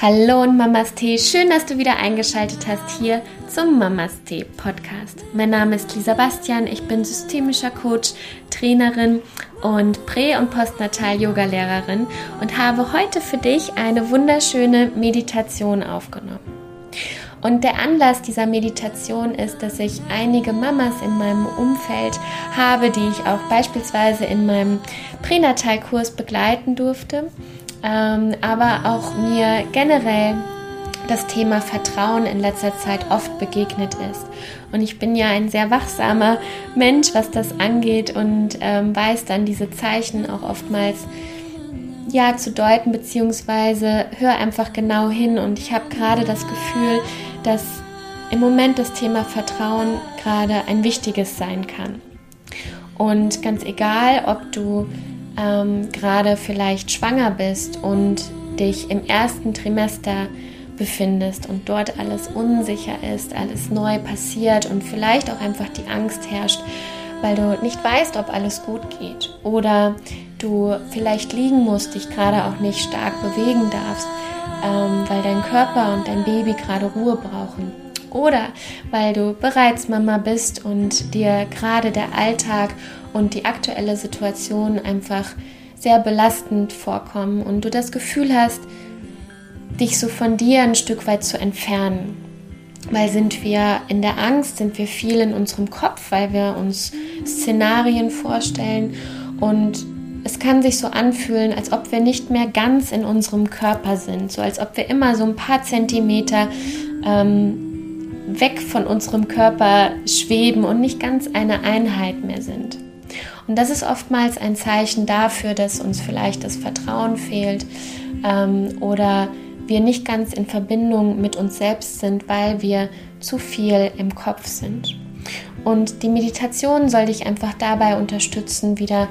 Hallo und Mamas Tee, schön, dass du wieder eingeschaltet hast hier zum Mamas Tee Podcast. Mein Name ist Lisa Bastian, ich bin systemischer Coach, Trainerin und Prä- und Postnatal-Yoga-Lehrerin und habe heute für dich eine wunderschöne Meditation aufgenommen. Und der Anlass dieser Meditation ist, dass ich einige Mamas in meinem Umfeld habe, die ich auch beispielsweise in meinem Pränatalkurs begleiten durfte ähm, aber auch mir generell das Thema Vertrauen in letzter Zeit oft begegnet ist. Und ich bin ja ein sehr wachsamer Mensch, was das angeht und ähm, weiß dann diese Zeichen auch oftmals ja zu deuten, beziehungsweise hör einfach genau hin. Und ich habe gerade das Gefühl, dass im Moment das Thema Vertrauen gerade ein wichtiges sein kann. Und ganz egal, ob du ähm, gerade vielleicht schwanger bist und dich im ersten Trimester befindest und dort alles unsicher ist, alles neu passiert und vielleicht auch einfach die Angst herrscht, weil du nicht weißt, ob alles gut geht oder du vielleicht liegen musst, dich gerade auch nicht stark bewegen darfst, ähm, weil dein Körper und dein Baby gerade Ruhe brauchen oder weil du bereits Mama bist und dir gerade der Alltag und die aktuelle Situation einfach sehr belastend vorkommen und du das Gefühl hast, dich so von dir ein Stück weit zu entfernen. Weil sind wir in der Angst, sind wir viel in unserem Kopf, weil wir uns Szenarien vorstellen und es kann sich so anfühlen, als ob wir nicht mehr ganz in unserem Körper sind, so als ob wir immer so ein paar Zentimeter ähm, weg von unserem Körper schweben und nicht ganz eine Einheit mehr sind. Und das ist oftmals ein Zeichen dafür, dass uns vielleicht das Vertrauen fehlt ähm, oder wir nicht ganz in Verbindung mit uns selbst sind, weil wir zu viel im Kopf sind. Und die Meditation soll dich einfach dabei unterstützen, wieder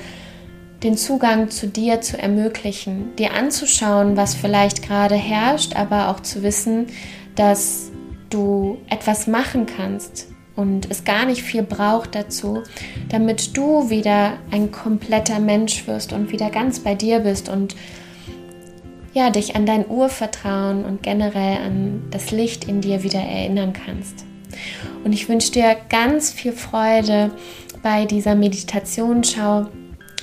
den Zugang zu dir zu ermöglichen, dir anzuschauen, was vielleicht gerade herrscht, aber auch zu wissen, dass du etwas machen kannst, und es gar nicht viel braucht dazu, damit du wieder ein kompletter Mensch wirst und wieder ganz bei dir bist und ja, dich an dein Urvertrauen und generell an das Licht in dir wieder erinnern kannst. Und ich wünsche dir ganz viel Freude bei dieser Meditationsschau,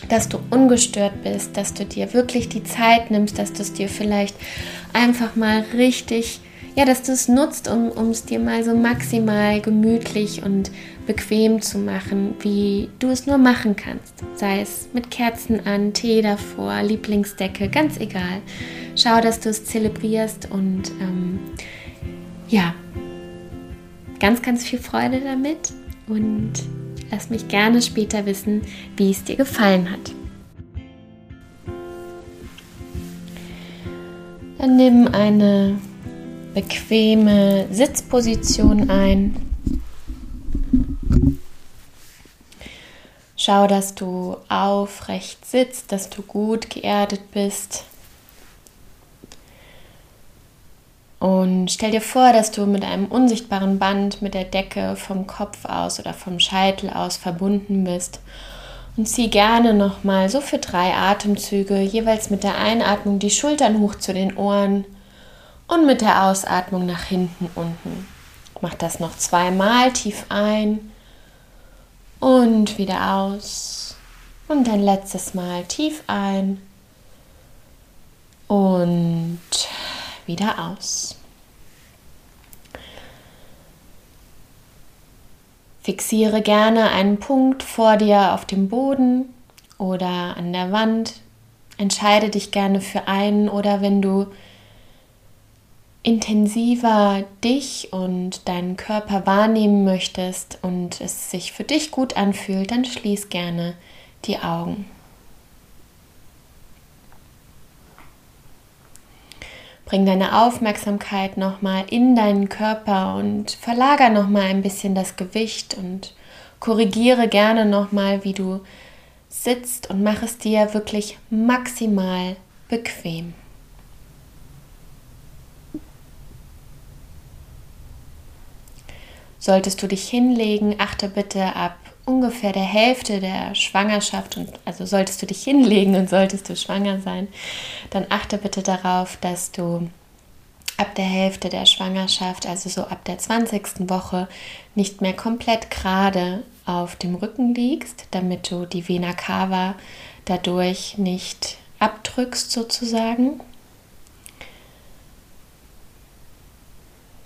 dass du ungestört bist, dass du dir wirklich die Zeit nimmst, dass du es dir vielleicht einfach mal richtig ja, dass du es nutzt, um, es dir mal so maximal gemütlich und bequem zu machen, wie du es nur machen kannst. Sei es mit Kerzen an, Tee davor, Lieblingsdecke, ganz egal. Schau, dass du es zelebrierst und ähm, ja, ganz, ganz viel Freude damit und lass mich gerne später wissen, wie es dir gefallen hat. Dann nimm eine bequeme Sitzposition ein. Schau, dass du aufrecht sitzt, dass du gut geerdet bist. Und stell dir vor, dass du mit einem unsichtbaren Band mit der Decke vom Kopf aus oder vom Scheitel aus verbunden bist. Und zieh gerne nochmal so für drei Atemzüge jeweils mit der Einatmung die Schultern hoch zu den Ohren und mit der Ausatmung nach hinten unten. Mach das noch zweimal tief ein und wieder aus. Und ein letztes Mal tief ein und wieder aus. Fixiere gerne einen Punkt vor dir auf dem Boden oder an der Wand. Entscheide dich gerne für einen oder wenn du intensiver dich und deinen Körper wahrnehmen möchtest und es sich für dich gut anfühlt, dann schließ gerne die Augen. Bring deine Aufmerksamkeit nochmal in deinen Körper und verlager nochmal ein bisschen das Gewicht und korrigiere gerne nochmal, wie du sitzt und mach es dir wirklich maximal bequem. Solltest du dich hinlegen, achte bitte ab ungefähr der Hälfte der Schwangerschaft und also solltest du dich hinlegen und solltest du schwanger sein, dann achte bitte darauf, dass du ab der Hälfte der Schwangerschaft, also so ab der 20. Woche, nicht mehr komplett gerade auf dem Rücken liegst, damit du die Vena cava dadurch nicht abdrückst sozusagen.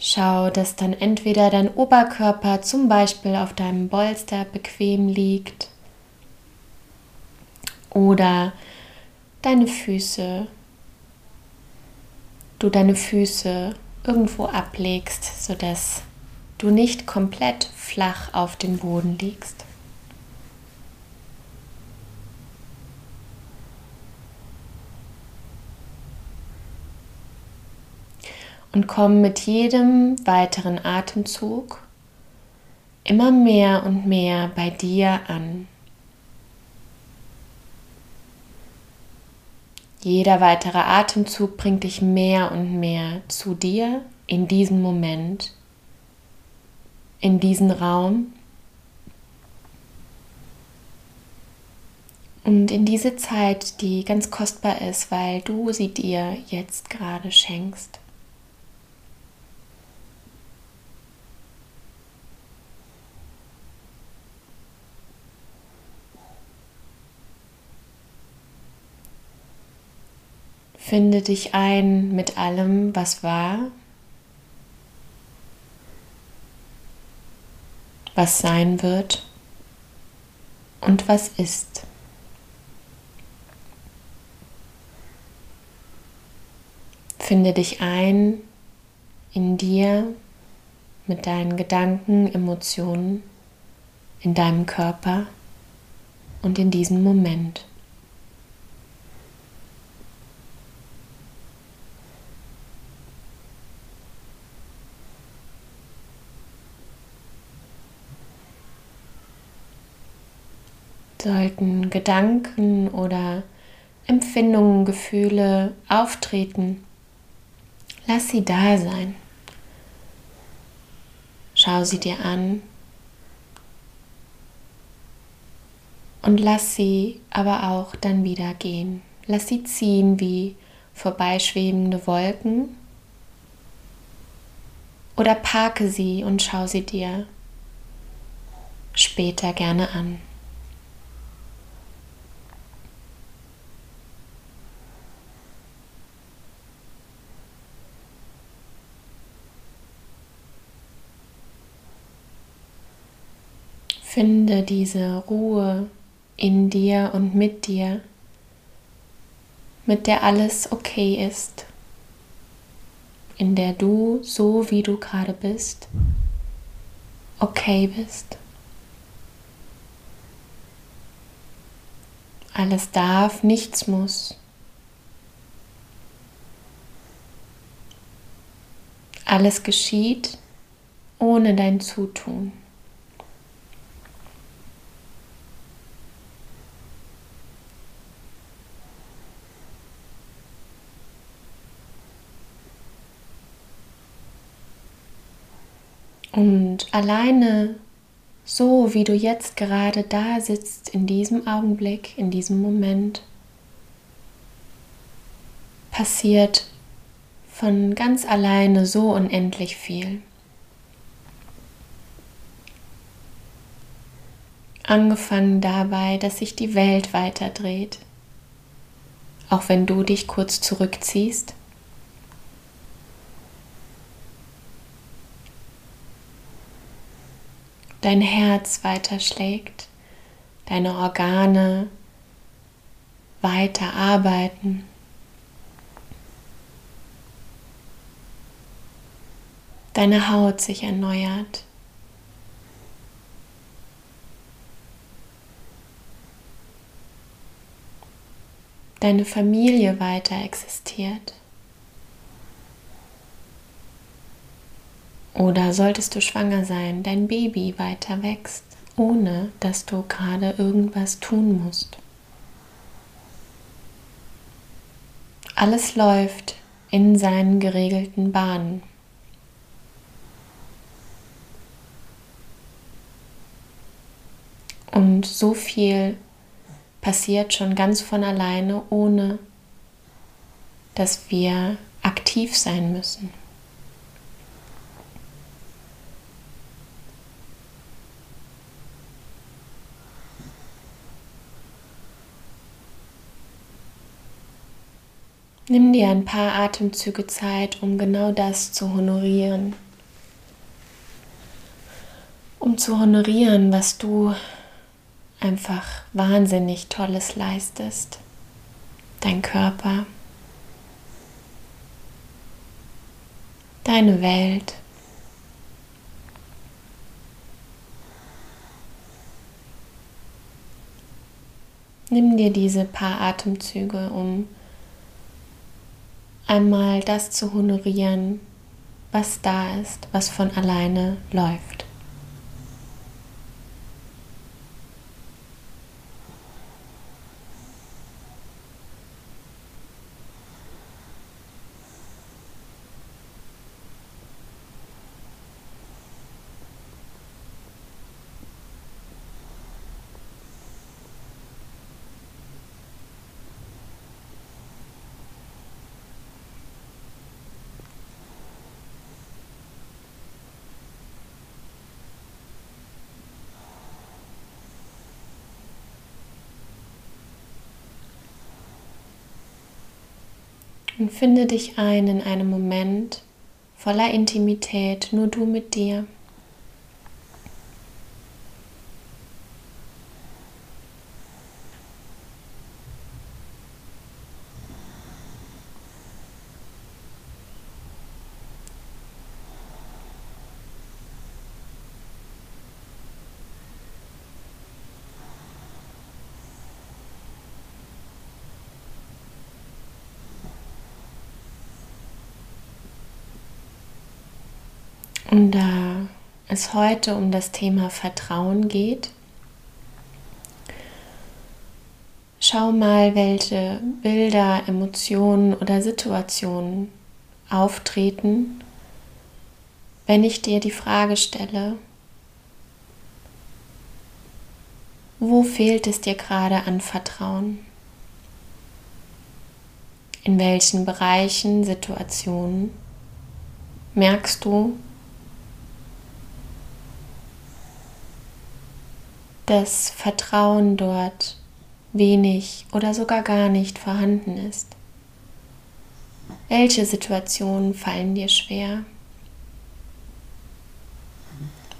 Schau, dass dann entweder dein Oberkörper zum Beispiel auf deinem Bolster bequem liegt oder deine Füße, du deine Füße irgendwo ablegst, sodass du nicht komplett flach auf dem Boden liegst. Und komm mit jedem weiteren Atemzug immer mehr und mehr bei dir an. Jeder weitere Atemzug bringt dich mehr und mehr zu dir in diesen Moment, in diesen Raum und in diese Zeit, die ganz kostbar ist, weil du sie dir jetzt gerade schenkst. Finde dich ein mit allem, was war, was sein wird und was ist. Finde dich ein in dir mit deinen Gedanken, Emotionen, in deinem Körper und in diesem Moment. Sollten Gedanken oder Empfindungen, Gefühle auftreten, lass sie da sein. Schau sie dir an und lass sie aber auch dann wieder gehen. Lass sie ziehen wie vorbeischwebende Wolken oder parke sie und schau sie dir später gerne an. Finde diese Ruhe in dir und mit dir, mit der alles okay ist, in der du so wie du gerade bist, okay bist. Alles darf, nichts muss. Alles geschieht ohne dein Zutun. Und alleine so, wie du jetzt gerade da sitzt, in diesem Augenblick, in diesem Moment, passiert von ganz alleine so unendlich viel. Angefangen dabei, dass sich die Welt weiterdreht, auch wenn du dich kurz zurückziehst. Dein Herz weiter schlägt, deine Organe weiter arbeiten. Deine Haut sich erneuert. Deine Familie weiter existiert. Oder solltest du schwanger sein, dein Baby weiter wächst, ohne dass du gerade irgendwas tun musst. Alles läuft in seinen geregelten Bahnen. Und so viel passiert schon ganz von alleine, ohne dass wir aktiv sein müssen. Nimm dir ein paar Atemzüge Zeit, um genau das zu honorieren. Um zu honorieren, was du einfach wahnsinnig Tolles leistest. Dein Körper, deine Welt. Nimm dir diese paar Atemzüge, um einmal das zu honorieren, was da ist, was von alleine läuft. Und finde dich ein in einem Moment voller Intimität, nur du mit dir. Und da es heute um das Thema Vertrauen geht, schau mal, welche Bilder, Emotionen oder Situationen auftreten, wenn ich dir die Frage stelle, wo fehlt es dir gerade an Vertrauen? In welchen Bereichen, Situationen merkst du, dass Vertrauen dort wenig oder sogar gar nicht vorhanden ist. Welche Situationen fallen dir schwer?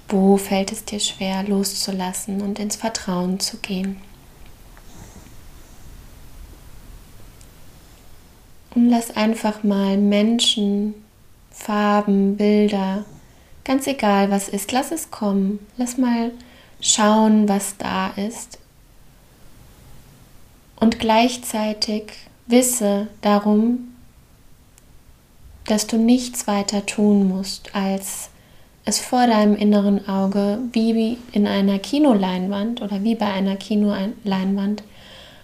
Wo fällt es dir schwer loszulassen und ins Vertrauen zu gehen? Und lass einfach mal Menschen, Farben, Bilder, ganz egal was ist, lass es kommen. Lass mal schauen, was da ist. Und gleichzeitig wisse darum, dass du nichts weiter tun musst, als es vor deinem inneren Auge wie in einer Kinoleinwand oder wie bei einer Kinoleinwand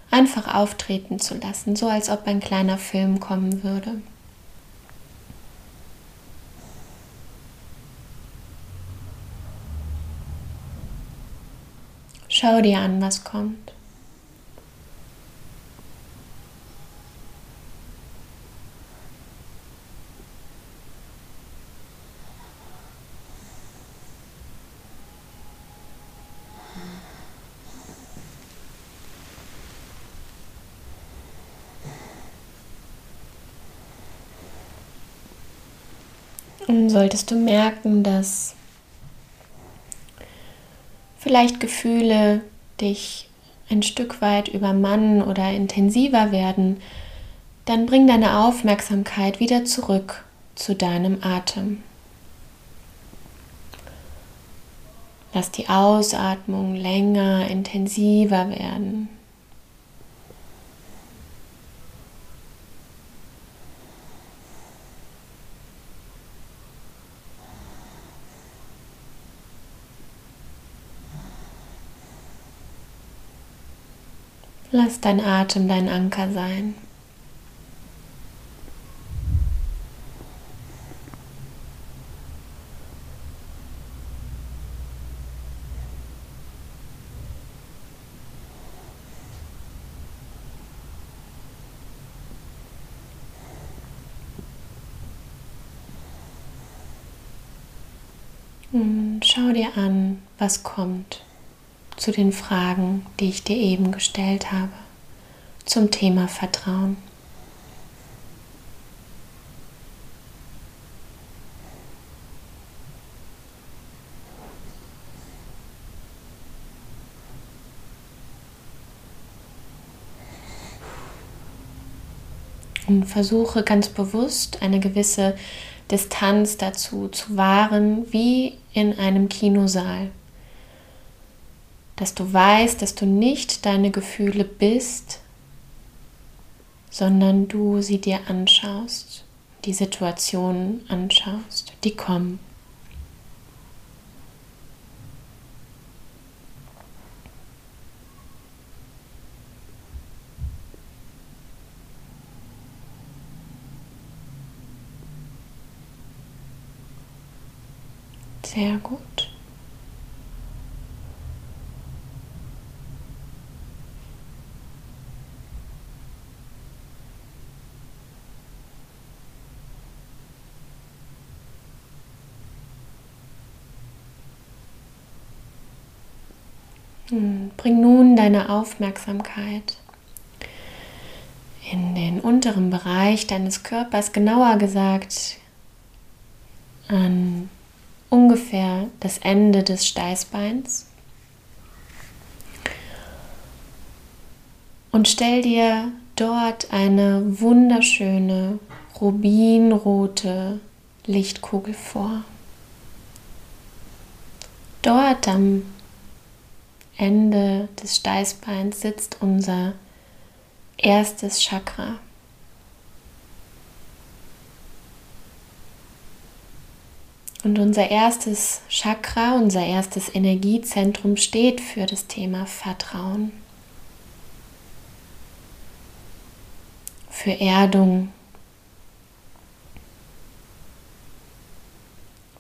einfach auftreten zu lassen, so als ob ein kleiner Film kommen würde. Schau dir an, was kommt. Und solltest du merken, dass vielleicht Gefühle dich ein Stück weit übermannen oder intensiver werden, dann bring deine Aufmerksamkeit wieder zurück zu deinem Atem. Lass die Ausatmung länger, intensiver werden. Lass dein Atem dein Anker sein. Und schau dir an, was kommt zu den Fragen, die ich dir eben gestellt habe, zum Thema Vertrauen. Und versuche ganz bewusst eine gewisse Distanz dazu zu wahren, wie in einem Kinosaal. Dass du weißt, dass du nicht deine Gefühle bist, sondern du sie dir anschaust, die Situationen anschaust, die kommen. Sehr gut. Hm, bring nun deine Aufmerksamkeit in den unteren Bereich deines Körpers, genauer gesagt an ungefähr das Ende des Steißbeins. Und stell dir dort eine wunderschöne rubinrote Lichtkugel vor. Dort am Ende des Steißbeins sitzt unser erstes Chakra. Und unser erstes Chakra, unser erstes Energiezentrum steht für das Thema Vertrauen, für Erdung,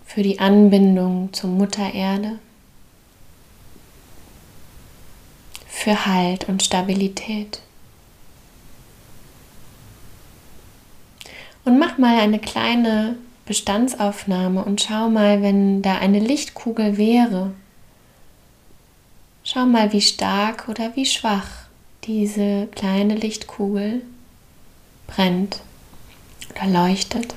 für die Anbindung zur Mutter Erde, für Halt und Stabilität. Und mach mal eine kleine Bestandsaufnahme und schau mal, wenn da eine Lichtkugel wäre. Schau mal, wie stark oder wie schwach diese kleine Lichtkugel brennt oder leuchtet.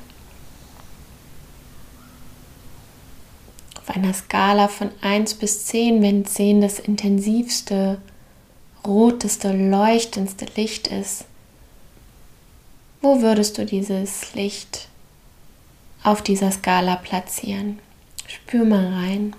Auf einer Skala von 1 bis 10, wenn 10 das intensivste, roteste, leuchtendste Licht ist, wo würdest du dieses Licht auf dieser Skala platzieren. Spür mal rein.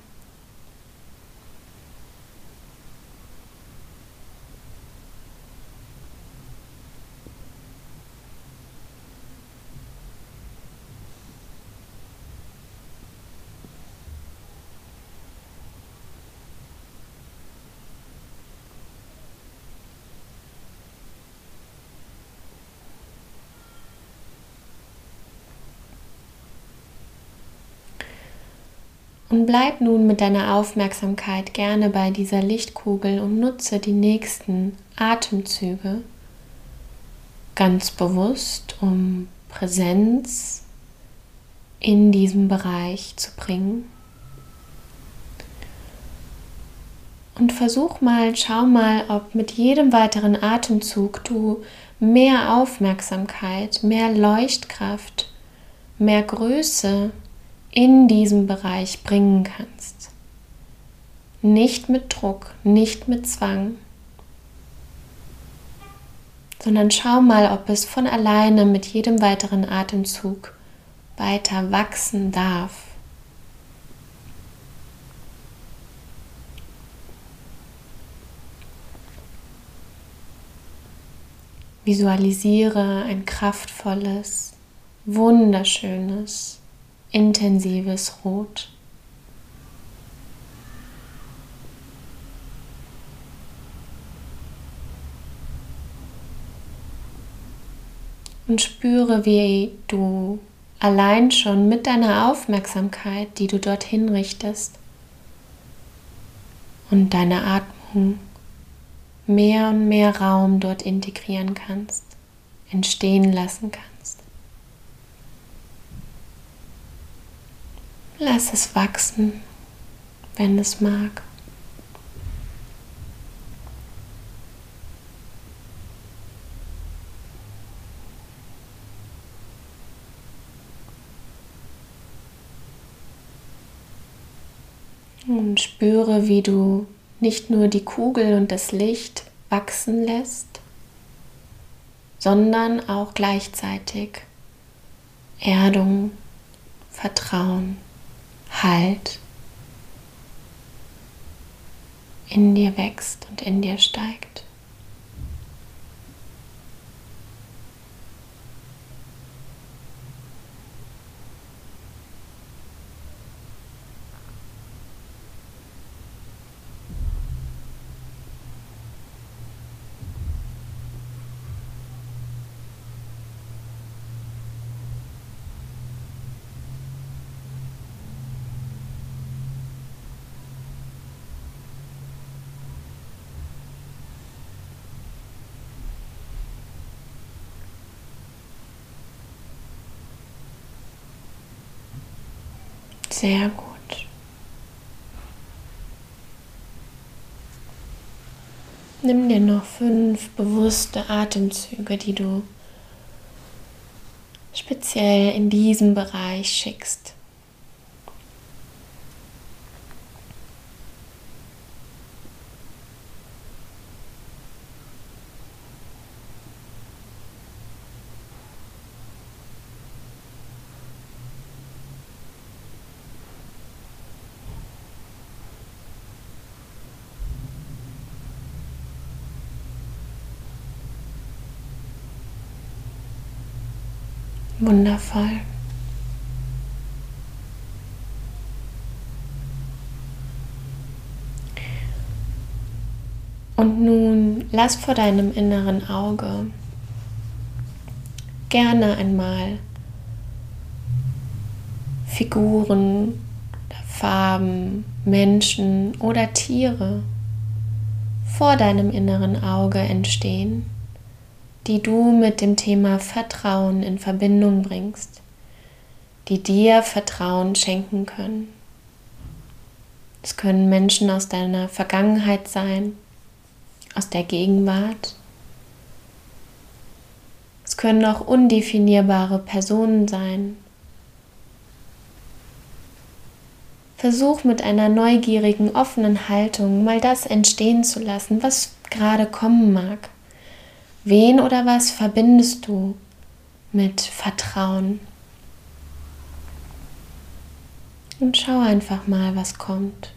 Und bleib nun mit deiner Aufmerksamkeit gerne bei dieser Lichtkugel und nutze die nächsten Atemzüge ganz bewusst, um Präsenz in diesem Bereich zu bringen. Und versuch mal, schau mal, ob mit jedem weiteren Atemzug du mehr Aufmerksamkeit, mehr Leuchtkraft, mehr Größe in diesem Bereich bringen kannst. Nicht mit Druck, nicht mit Zwang, sondern schau mal, ob es von alleine mit jedem weiteren Atemzug weiter wachsen darf. Visualisiere ein kraftvolles, wunderschönes, intensives Rot. Und spüre, wie du allein schon mit deiner Aufmerksamkeit, die du dorthin richtest, und deiner Atmung mehr und mehr Raum dort integrieren kannst, entstehen lassen kannst. Lass es wachsen, wenn es mag. Und spüre, wie du nicht nur die Kugel und das Licht wachsen lässt, sondern auch gleichzeitig Erdung, Vertrauen, Halt in dir wächst und in dir steigt. Sehr gut. Nimm dir noch fünf bewusste Atemzüge, die du speziell in diesem Bereich schickst. Wundervoll. Und nun lass vor deinem inneren Auge gerne einmal Figuren, Farben, Menschen oder Tiere vor deinem inneren Auge entstehen die du mit dem Thema Vertrauen in Verbindung bringst, die dir Vertrauen schenken können. Es können Menschen aus deiner Vergangenheit sein, aus der Gegenwart. Es können auch undefinierbare Personen sein. Versuch mit einer neugierigen, offenen Haltung mal das entstehen zu lassen, was gerade kommen mag. Wen oder was verbindest du mit Vertrauen? Und schau einfach mal, was kommt.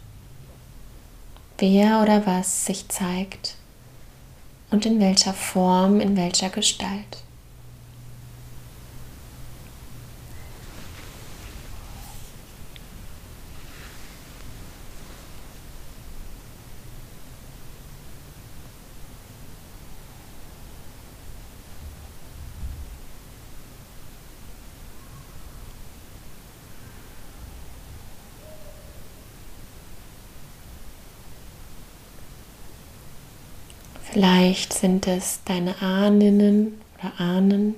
Wer oder was sich zeigt und in welcher Form, in welcher Gestalt. Vielleicht sind es deine Ahninnen oder Ahnen.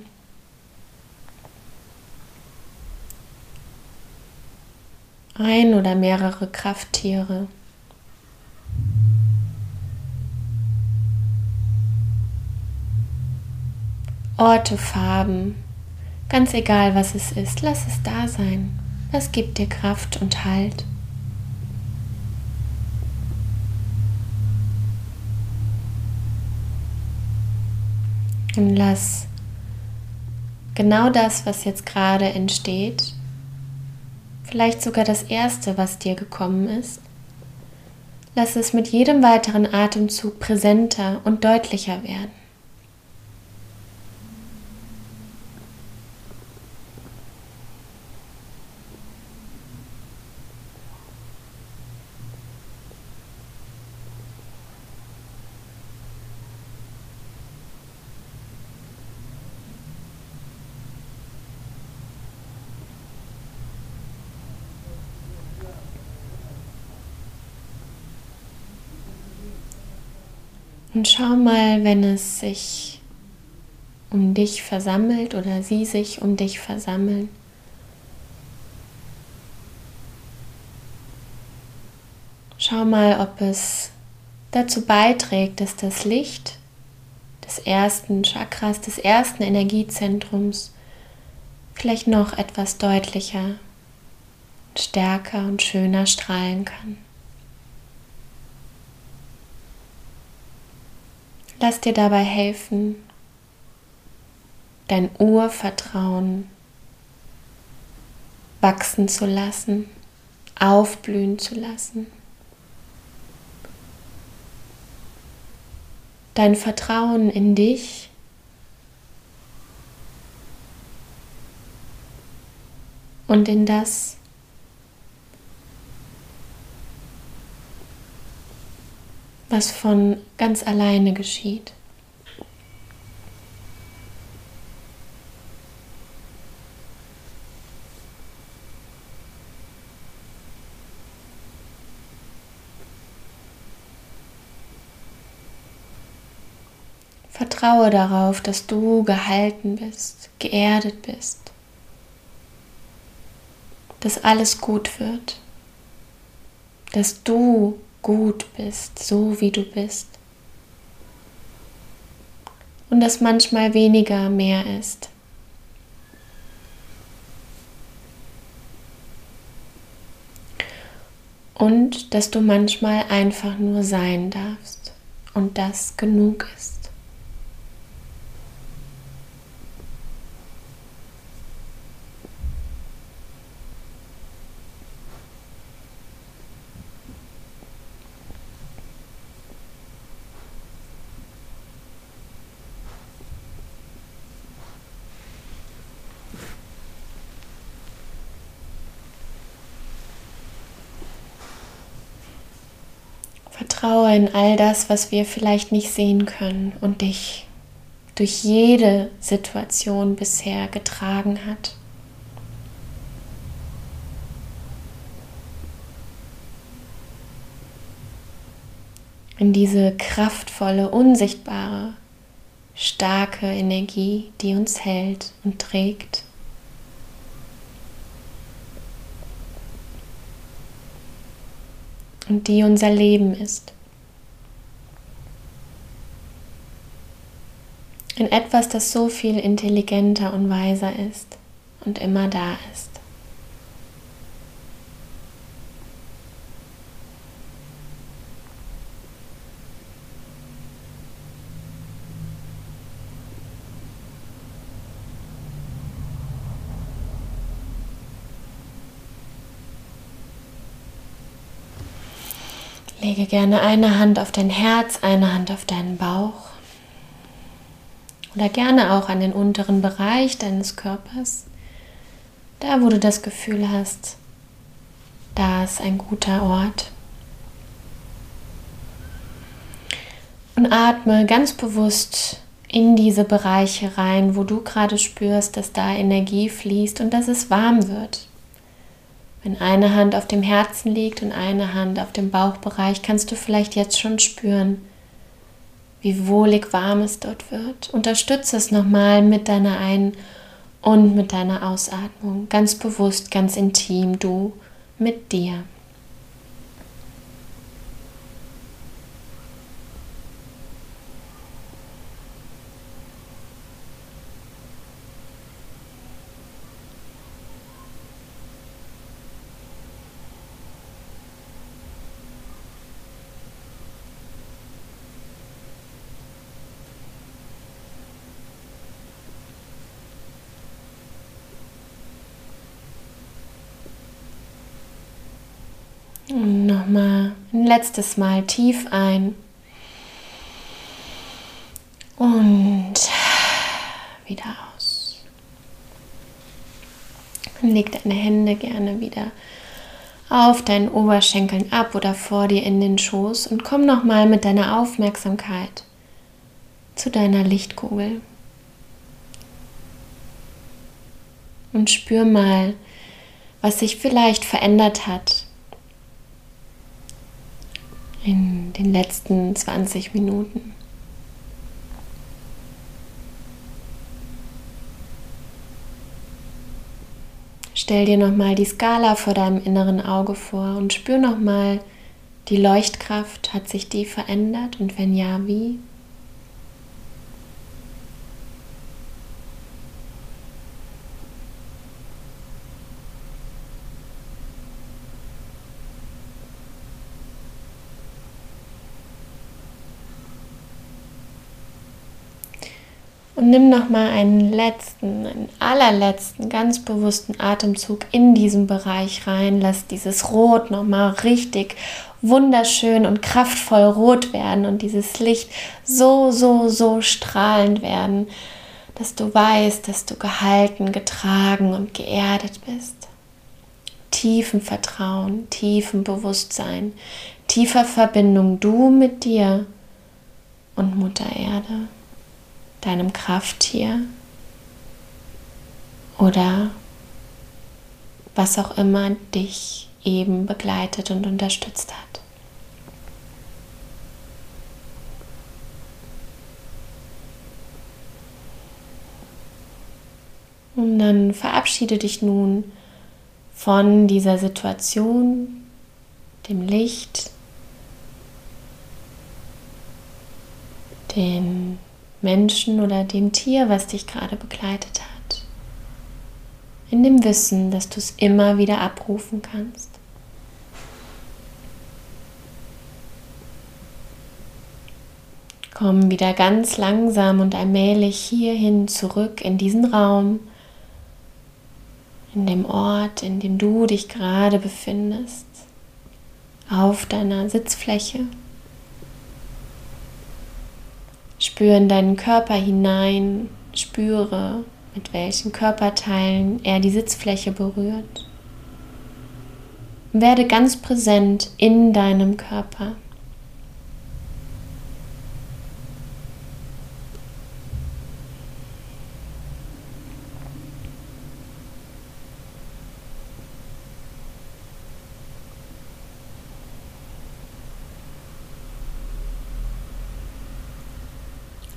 Ein oder mehrere Krafttiere. Orte, Farben, ganz egal was es ist, lass es da sein. Was gibt dir Kraft und Halt? Und lass. Genau das, was jetzt gerade entsteht, vielleicht sogar das Erste, was dir gekommen ist, lass es mit jedem weiteren Atemzug präsenter und deutlicher werden. Und schau mal, wenn es sich um dich versammelt oder sie sich um dich versammeln. Schau mal, ob es dazu beiträgt, dass das Licht des ersten Chakras, des ersten Energiezentrums vielleicht noch etwas deutlicher, stärker und schöner strahlen kann. Lass dir dabei helfen, dein Urvertrauen wachsen zu lassen, aufblühen zu lassen. Dein Vertrauen in dich und in das, was von ganz alleine geschieht. Vertraue darauf, dass du gehalten bist, geerdet bist, dass alles gut wird, dass du gut bist, so wie du bist. Und dass manchmal weniger mehr ist. Und dass du manchmal einfach nur sein darfst und das genug ist. Vertraue in all das, was wir vielleicht nicht sehen können und dich durch jede Situation bisher getragen hat. In diese kraftvolle, unsichtbare, starke Energie, die uns hält und trägt. und die unser Leben ist. In etwas, das so viel intelligenter und weiser ist und immer da ist. Lege gerne eine Hand auf dein Herz, eine Hand auf deinen Bauch oder gerne auch an den unteren Bereich deines Körpers, da wo du das Gefühl hast, da ist ein guter Ort. Und atme ganz bewusst in diese Bereiche rein, wo du gerade spürst, dass da Energie fließt und dass es warm wird. Wenn eine Hand auf dem Herzen liegt und eine Hand auf dem Bauchbereich, kannst du vielleicht jetzt schon spüren, wie wohlig warm es dort wird. Unterstütze es nochmal mit deiner Ein- und mit deiner Ausatmung. Ganz bewusst, ganz intim, du mit dir. Und nochmal letztes Mal tief ein. Und wieder aus. leg deine Hände gerne wieder auf deinen Oberschenkeln ab oder vor dir in den Schoß und komm nochmal mit deiner Aufmerksamkeit zu deiner Lichtkugel. Und spür mal, was sich vielleicht verändert hat in den letzten 20 Minuten. Stell dir nochmal die Skala vor deinem inneren Auge vor und spür nochmal die Leuchtkraft. Hat sich die verändert und wenn ja, wie? Und nimm noch mal einen letzten, einen allerletzten, ganz bewussten Atemzug in diesen Bereich rein. Lass dieses Rot noch mal richtig wunderschön und kraftvoll rot werden und dieses Licht so, so, so strahlend werden, dass du weißt, dass du gehalten, getragen und geerdet bist. Tiefen Vertrauen, tiefen Bewusstsein, tiefer Verbindung du mit dir und Mutter Erde deinem Krafttier oder was auch immer dich eben begleitet und unterstützt hat. Und dann verabschiede dich nun von dieser Situation, dem Licht, den Menschen oder dem Tier, was dich gerade begleitet hat. In dem Wissen, dass du es immer wieder abrufen kannst. Komm wieder ganz langsam und allmählich hierhin zurück in diesen Raum, in dem Ort, in dem du dich gerade befindest, auf deiner Sitzfläche. Spüre in deinen Körper hinein, spüre, mit welchen Körperteilen er die Sitzfläche berührt. Werde ganz präsent in deinem Körper.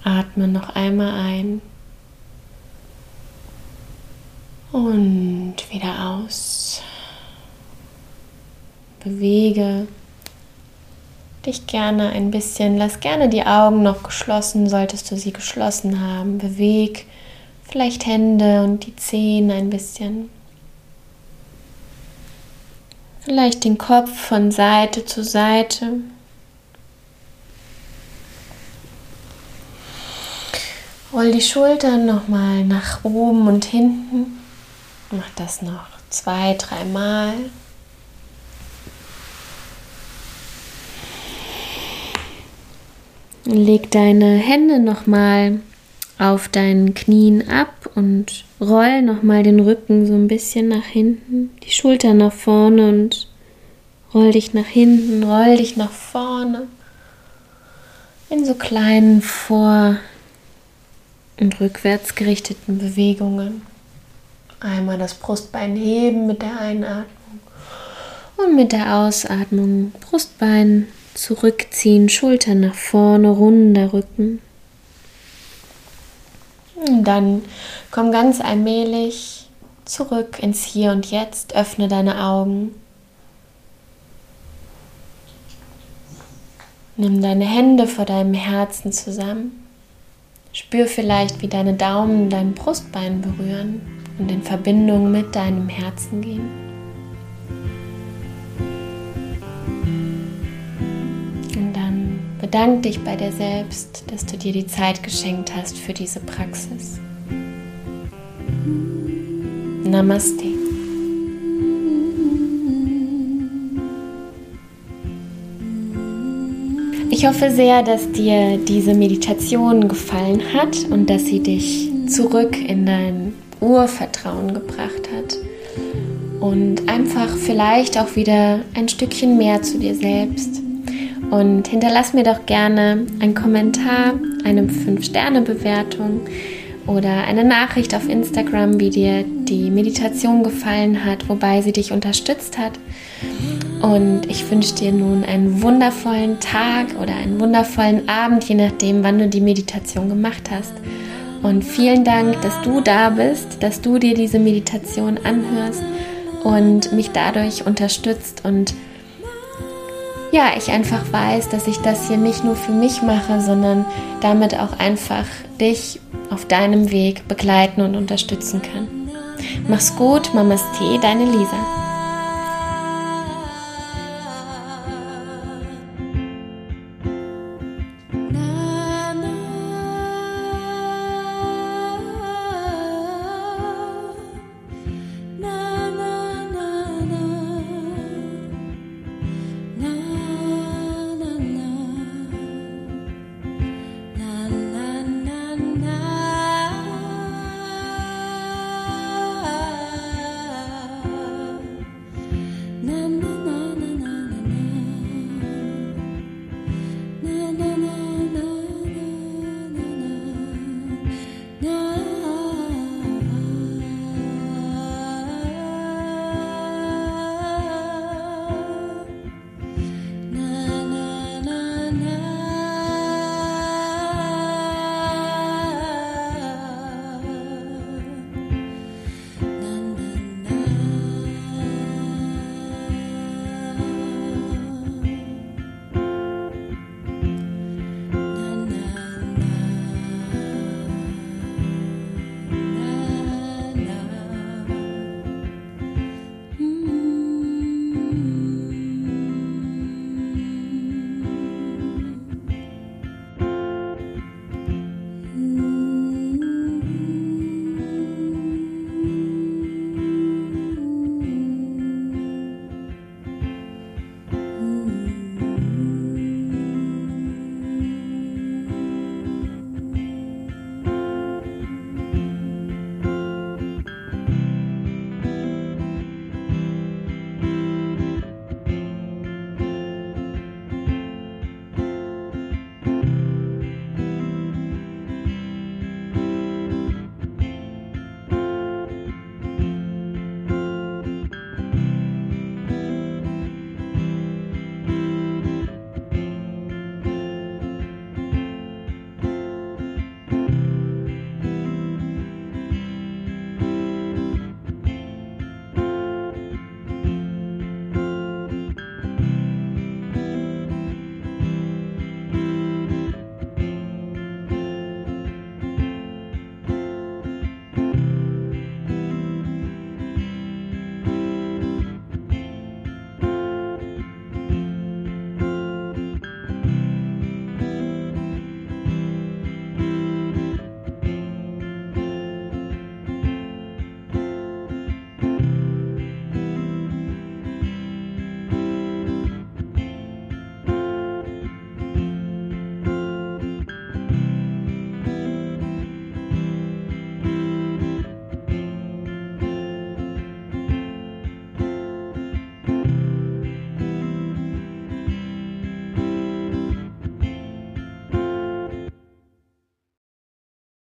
Atme noch einmal ein und wieder aus. Bewege dich gerne ein bisschen. Lass gerne die Augen noch geschlossen, solltest du sie geschlossen haben. Beweg vielleicht Hände und die Zehen ein bisschen. Vielleicht den Kopf von Seite zu Seite. Roll die Schultern nochmal nach oben und hinten. Mach das noch zwei, dreimal. Leg deine Hände nochmal auf deinen Knien ab und roll nochmal den Rücken so ein bisschen nach hinten, die Schultern nach vorne und roll dich nach hinten, roll dich nach vorne in so kleinen Vor- und rückwärts gerichteten Bewegungen. Einmal das Brustbein heben mit der Einatmung und mit der Ausatmung Brustbein zurückziehen, Schultern nach vorne, runder Rücken. Und dann komm ganz allmählich zurück ins Hier und Jetzt, öffne deine Augen. Nimm deine Hände vor deinem Herzen zusammen. Spür vielleicht, wie deine Daumen dein Brustbein berühren und in Verbindung mit deinem Herzen gehen. Und dann bedank dich bei dir selbst, dass du dir die Zeit geschenkt hast für diese Praxis. Namaste. Ich hoffe sehr, dass dir diese Meditation gefallen hat und dass sie dich zurück in dein Urvertrauen gebracht hat und einfach vielleicht auch wieder ein Stückchen mehr zu dir selbst. Und hinterlass mir doch gerne einen Kommentar, eine 5-Sterne-Bewertung oder eine Nachricht auf Instagram, wie dir die Meditation gefallen hat, wobei sie dich unterstützt hat. Und ich wünsche dir nun einen wundervollen Tag oder einen wundervollen Abend, je nachdem, wann du die Meditation gemacht hast. Und vielen Dank, dass du da bist, dass du dir diese Meditation anhörst und mich dadurch unterstützt und ja, ich einfach weiß, dass ich das hier nicht nur für mich mache, sondern damit auch einfach dich auf deinem Weg begleiten und unterstützen kann. Mach's gut, Mamas Tee, deine Lisa.